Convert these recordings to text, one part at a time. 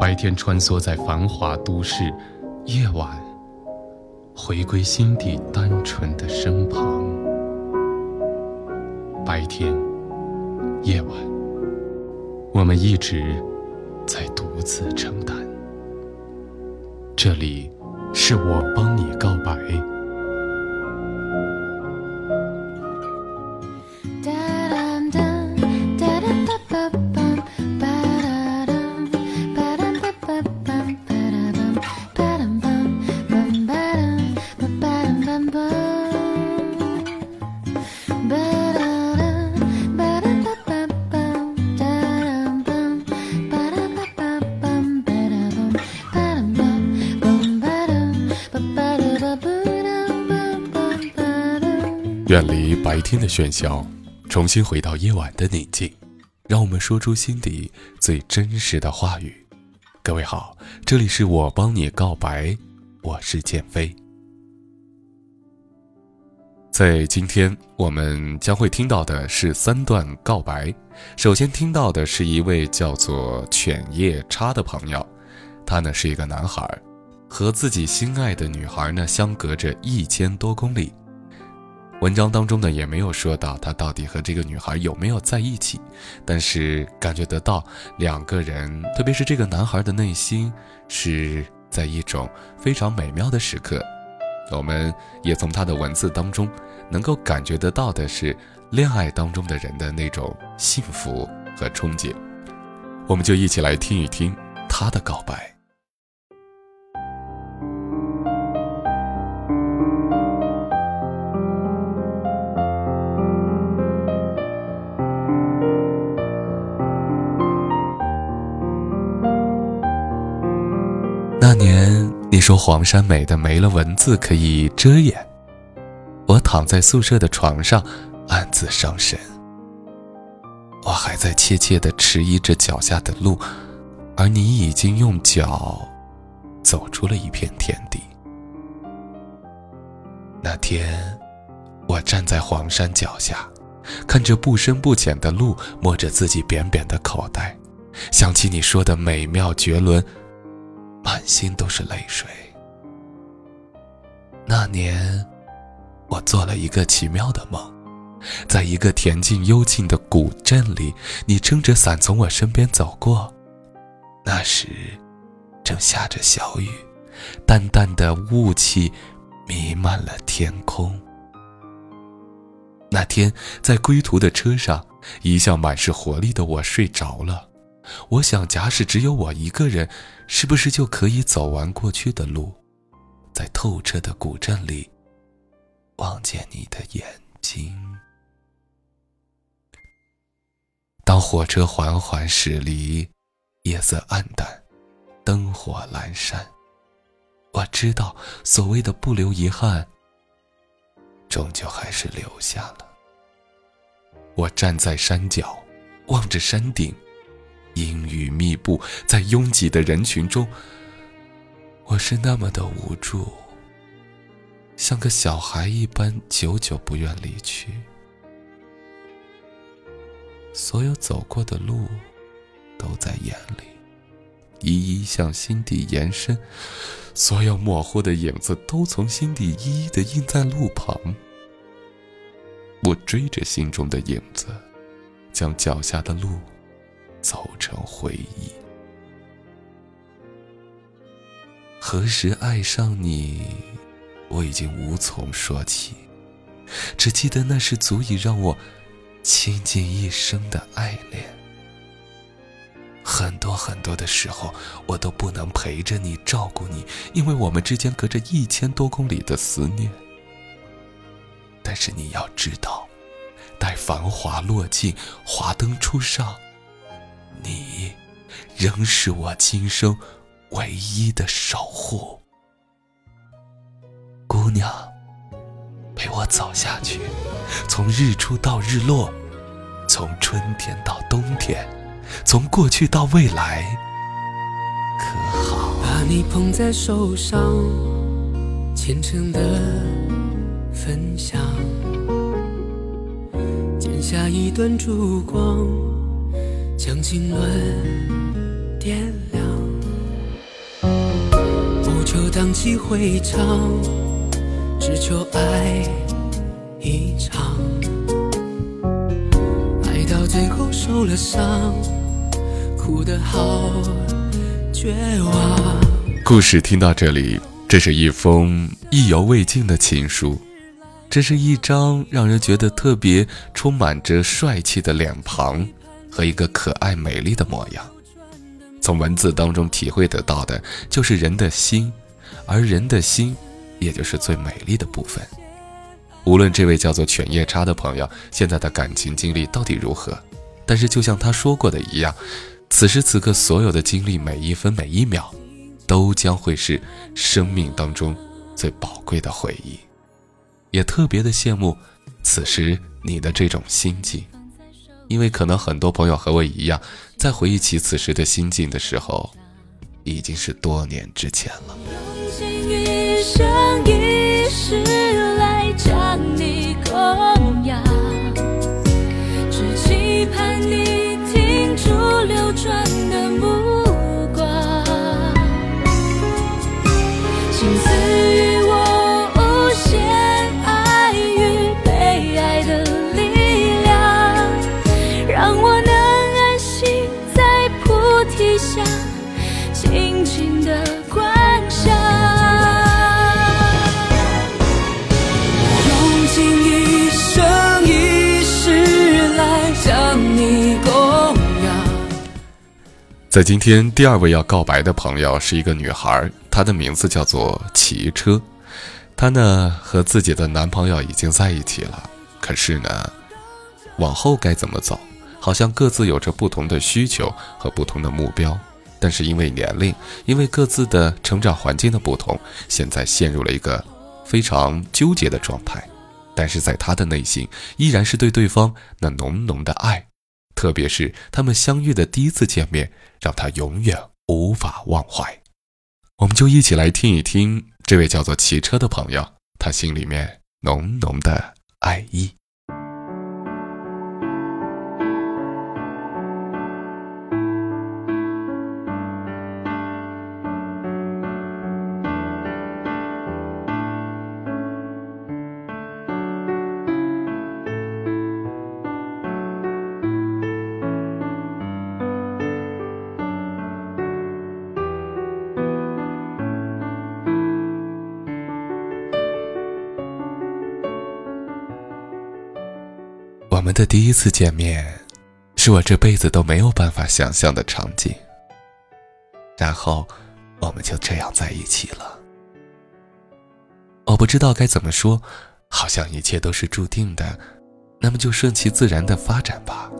白天穿梭在繁华都市，夜晚回归心底单纯的身旁。白天，夜晚。我们一直在独自承担。这里是我帮你告白。远离白天的喧嚣，重新回到夜晚的宁静，让我们说出心底最真实的话语。各位好，这里是我帮你告白，我是建飞。在今天，我们将会听到的是三段告白。首先听到的是一位叫做犬夜叉的朋友，他呢是一个男孩，和自己心爱的女孩呢相隔着一千多公里。文章当中呢也没有说到他到底和这个女孩有没有在一起，但是感觉得到两个人，特别是这个男孩的内心是在一种非常美妙的时刻。我们也从他的文字当中能够感觉得到的是恋爱当中的人的那种幸福和憧憬。我们就一起来听一听他的告白。那年你说黄山美的没了文字可以遮掩，我躺在宿舍的床上暗自伤神。我还在怯怯地迟疑着脚下的路，而你已经用脚走出了一片天地。那天，我站在黄山脚下，看着不深不浅的路，摸着自己扁扁的口袋，想起你说的美妙绝伦。满心都是泪水。那年，我做了一个奇妙的梦，在一个恬静幽静的古镇里，你撑着伞从我身边走过。那时，正下着小雨，淡淡的雾气弥漫了天空。那天，在归途的车上，一向满是活力的我睡着了。我想，假使只有我一个人，是不是就可以走完过去的路，在透彻的古镇里，望见你的眼睛？当火车缓缓驶离，夜色暗淡，灯火阑珊，我知道，所谓的不留遗憾，终究还是留下了。我站在山脚，望着山顶。阴雨密布，在拥挤的人群中，我是那么的无助，像个小孩一般，久久不愿离去。所有走过的路，都在眼里，一一向心底延伸，所有模糊的影子都从心底一一的印在路旁。我追着心中的影子，将脚下的路走成回忆。何时爱上你，我已经无从说起，只记得那是足以让我倾尽一生的爱恋。很多很多的时候，我都不能陪着你，照顾你，因为我们之间隔着一千多公里的思念。但是你要知道，待繁华落尽，华灯初上，你仍是我今生唯一的守护。姑娘，陪我走下去，从日出到日落，从春天到冬天，从过去到未来，可好？把你捧在手上，虔诚的分享，剪下一段烛光，将经纶点亮。不求荡气回肠，只求爱一场。爱到最后受了伤，哭得好绝望。故事听到这里，这是一封意犹未尽的情书，这是一张让人觉得特别充满着帅气的脸庞和一个可爱美丽的模样。从文字当中体会得到的就是人的心，而人的心，也就是最美丽的部分。无论这位叫做犬夜叉的朋友现在的感情经历到底如何，但是就像他说过的一样，此时此刻所有的经历，每一分每一秒。都将会是生命当中最宝贵的回忆，也特别的羡慕此时你的这种心境，因为可能很多朋友和我一样，在回忆起此时的心境的时候，已经是多年之前了。在今天第二位要告白的朋友是一个女孩，她的名字叫做骑车。她呢和自己的男朋友已经在一起了，可是呢，往后该怎么走，好像各自有着不同的需求和不同的目标。但是因为年龄，因为各自的成长环境的不同，现在陷入了一个非常纠结的状态。但是在她的内心，依然是对对方那浓浓的爱。特别是他们相遇的第一次见面，让他永远无法忘怀。我们就一起来听一听这位叫做骑车的朋友，他心里面浓浓的爱意。的第一次见面，是我这辈子都没有办法想象的场景。然后，我们就这样在一起了。我不知道该怎么说，好像一切都是注定的，那么就顺其自然的发展吧。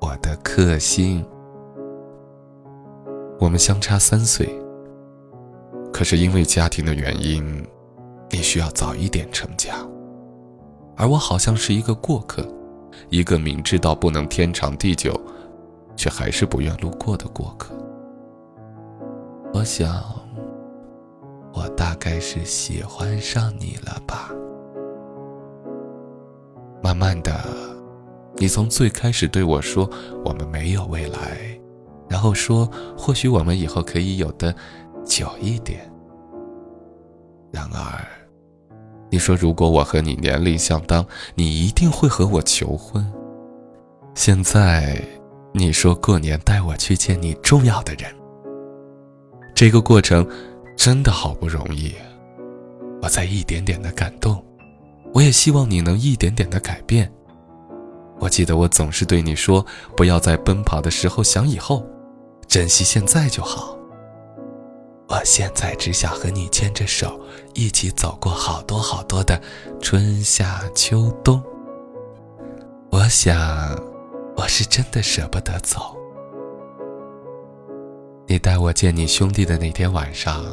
我的克星。我们相差三岁，可是因为家庭的原因，你需要早一点成家，而我好像是一个过客。一个明知道不能天长地久，却还是不愿路过的过客。我想，我大概是喜欢上你了吧。慢慢的，你从最开始对我说我们没有未来，然后说或许我们以后可以有的久一点。然而，你说如果我和你年龄相当，你一定会和我求婚。现在，你说过年带我去见你重要的人，这个过程真的好不容易，我在一点点的感动，我也希望你能一点点的改变。我记得我总是对你说，不要在奔跑的时候想以后，珍惜现在就好。我现在只想和你牵着手，一起走过好多好多的春夏秋冬。我想，我是真的舍不得走。你带我见你兄弟的那天晚上，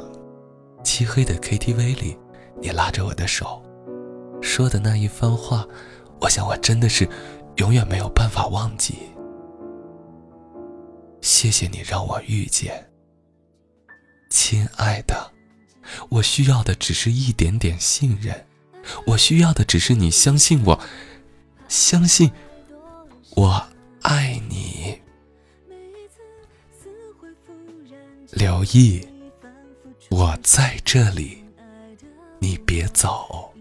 漆黑的 KTV 里，你拉着我的手，说的那一番话，我想我真的是。永远没有办法忘记。谢谢你让我遇见，亲爱的，我需要的只是一点点信任，我需要的只是你相信我，相信我爱你。刘毅，我在这里，你别走，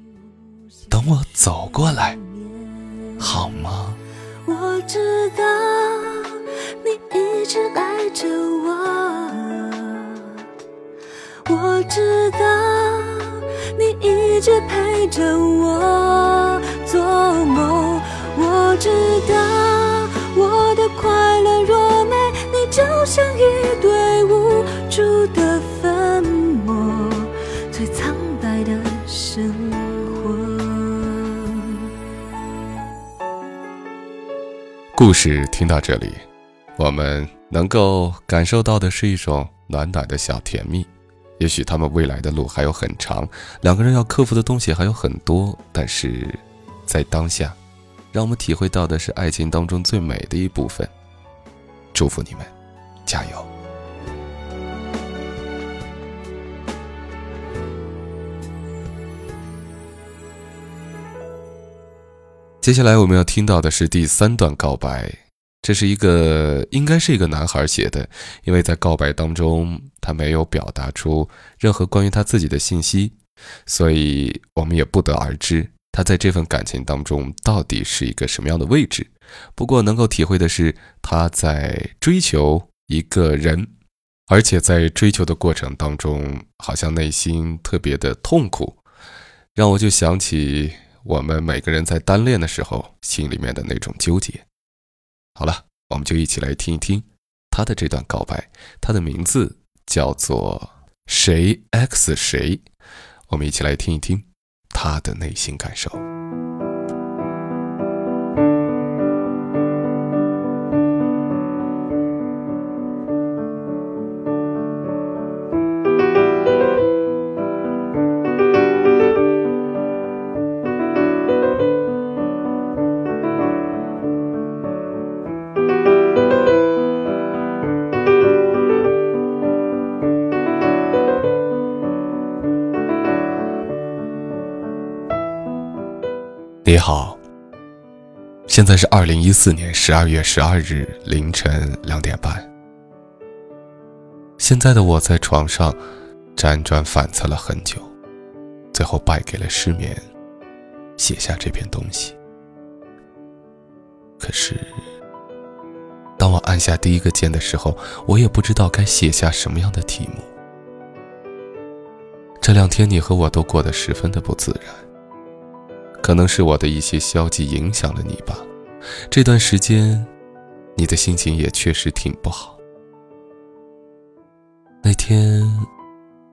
等我走过来。好吗？我知道你一直爱着我，我知道你一直陪着我做梦，我知道我的快乐若没，你就像一堆无助的粉末，最苍白的生活。故事听到这里，我们能够感受到的是一种暖暖的小甜蜜。也许他们未来的路还有很长，两个人要克服的东西还有很多。但是，在当下，让我们体会到的是爱情当中最美的一部分。祝福你们，加油！接下来我们要听到的是第三段告白，这是一个应该是一个男孩写的，因为在告白当中他没有表达出任何关于他自己的信息，所以我们也不得而知他在这份感情当中到底是一个什么样的位置。不过能够体会的是他在追求一个人，而且在追求的过程当中好像内心特别的痛苦，让我就想起。我们每个人在单恋的时候，心里面的那种纠结。好了，我们就一起来听一听他的这段告白。他的名字叫做谁 X 谁，我们一起来听一听他的内心感受。现在是二零一四年十二月十二日凌晨两点半。现在的我在床上辗转反侧了很久，最后败给了失眠，写下这篇东西。可是，当我按下第一个键的时候，我也不知道该写下什么样的题目。这两天你和我都过得十分的不自然。可能是我的一些消极影响了你吧，这段时间，你的心情也确实挺不好。那天，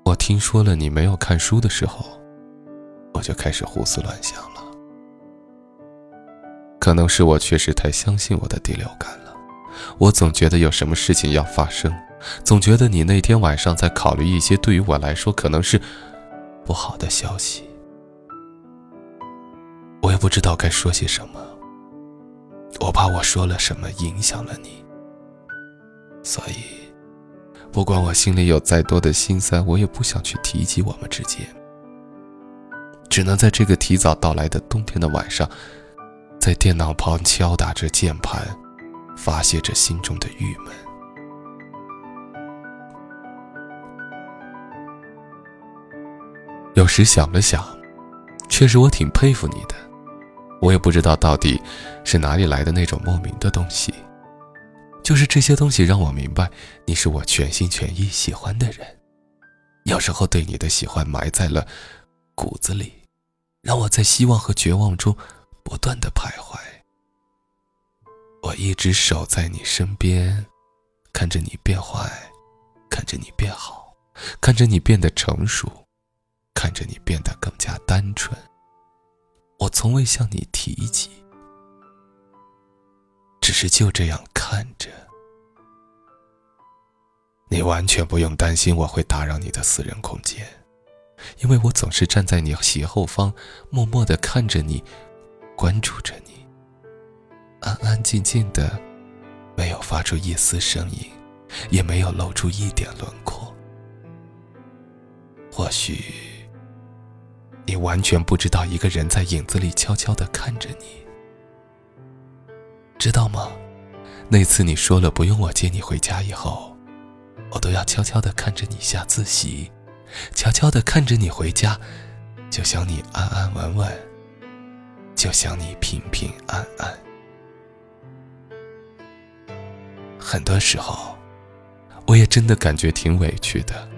我听说了你没有看书的时候，我就开始胡思乱想了。可能是我确实太相信我的第六感了，我总觉得有什么事情要发生，总觉得你那天晚上在考虑一些对于我来说可能是不好的消息。我也不知道该说些什么，我怕我说了什么影响了你。所以不管我心里有再多的心酸我也不想去提及我们之间。只能在这个提早到来的冬天的晚上在电脑旁敲打着键盘发泄着心中的郁闷。有时想了想确实我挺佩服你的。我也不知道到底是哪里来的那种莫名的东西，就是这些东西让我明白你是我全心全意喜欢的人。有时候对你的喜欢埋在了骨子里，让我在希望和绝望中不断的徘徊。我一直守在你身边，看着你变坏，看着你变好，看着你变得成熟，看着你变得更加单纯。我从未向你提及，只是就这样看着。你完全不用担心我会打扰你的私人空间，因为我总是站在你斜后方，默默的看着你，关注着你。安安静静的，没有发出一丝声音，也没有露出一点轮廓。或许，你完全不知道一个人在影子里悄悄的看着你，知道吗？那次你说了不用我接你回家以后，我都要悄悄的看着你下自习，悄悄的看着你回家，就想你安安稳稳，就想你平平安安。很多时候，我也真的感觉挺委屈的。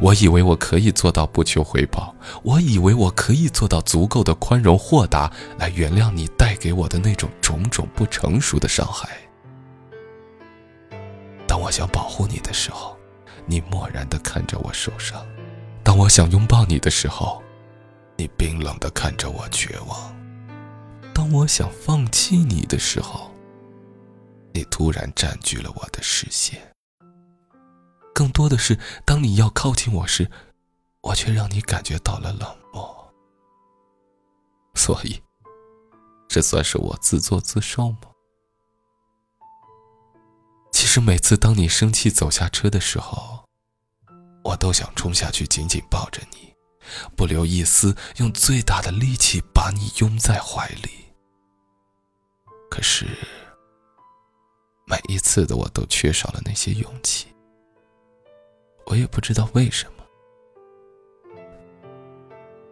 我以为我可以做到不求回报，我以为我可以做到足够的宽容豁达，来原谅你带给我的那种种种不成熟的伤害。当我想保护你的时候，你漠然的看着我受伤；当我想拥抱你的时候，你冰冷的看着我绝望；当我想放弃你的时候，你突然占据了我的视线，更多的是当你要靠近我时，我却让你感觉到了冷漠。所以，这算是我自作自受吗？其实每次当你生气走下车的时候，我都想冲下去紧紧抱着你，不留一丝，用最大的力气把你拥在怀里。可是。每一次的我都缺少了那些勇气，我也不知道为什么。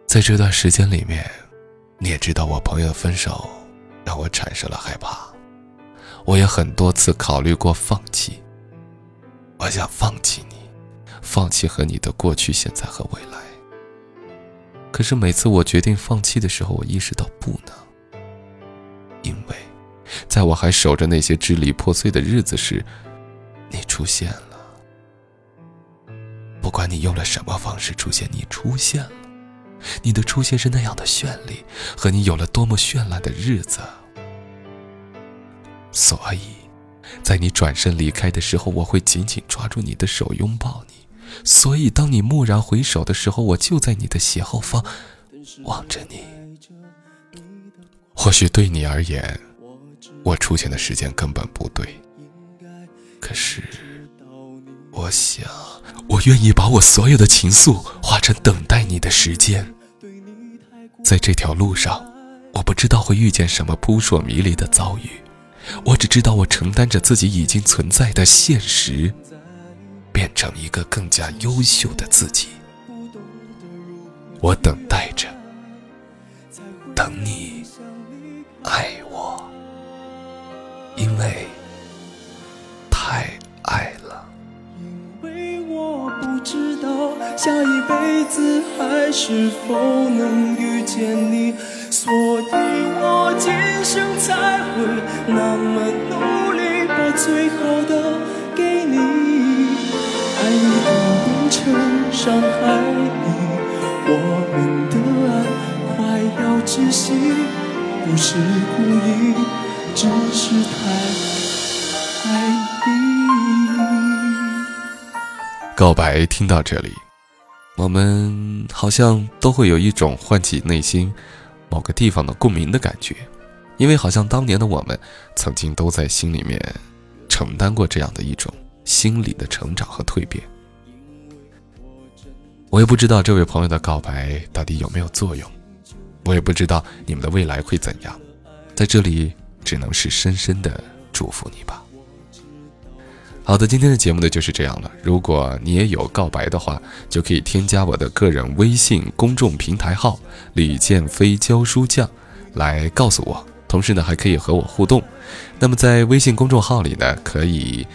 在这段时间里面，你也知道我朋友的分手，让我产生了害怕。我也很多次考虑过放弃。我想放弃你，放弃和你的过去、现在和未来。可是每次我决定放弃的时候，我意识到不能，因为。在我还守着那些支离破碎的日子时，你出现了。不管你用了什么方式出现，你出现了。你的出现是那样的绚丽，和你有了多么绚烂的日子。所以，在你转身离开的时候，我会紧紧抓住你的手，拥抱你。所以，当你蓦然回首的时候，我就在你的斜后方，望着你。或许对你而言，我出现的时间根本不对，可是，我想，我愿意把我所有的情愫化成等待你的时间。在这条路上，我不知道会遇见什么扑朔迷离的遭遇，我只知道我承担着自己已经存在的现实，变成一个更加优秀的自己。我等待着，等你子还是否能遇见你，所以我今生才会那么努力，把最好的给你。爱你的变成伤害你，我们的爱快要窒息，不是故意。只是太爱你。告白听到这里，我们好像都会有一种唤起内心某个地方的共鸣的感觉，因为好像当年的我们曾经都在心里面承担过这样的一种心理的成长和蜕变。我也不知道这位朋友的告白到底有没有作用，我也不知道你们的未来会怎样，在这里。只能是深深的祝福你吧。好的，今天的节目呢就是这样了。如果你也有告白的话，就可以添加我的个人微信公众平台号“李建飞教书匠”来告诉我。同时呢，还可以和我互动。那么在微信公众号里呢，可以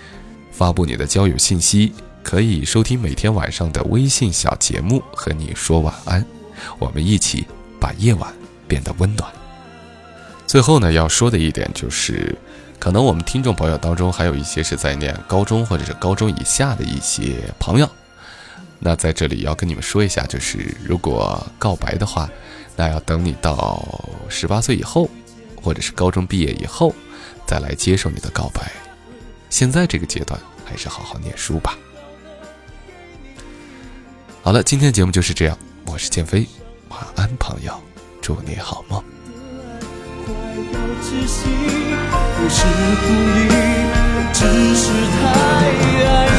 发布你的交友信息，可以收听每天晚上的微信小节目，和你说晚安。我们一起把夜晚变得温暖。最后呢，要说的一点就是。可能我们听众朋友当中还有一些是在念高中或者是高中以下的一些朋友，那在这里要跟你们说一下，就是如果告白的话，那要等你到十八岁以后，或者是高中毕业以后，再来接受你的告白。现在这个阶段，还是好好念书吧。好了，今天的节目就是这样，我是建飞，晚安，朋友，祝你好梦。要窒息不是故意只是太爱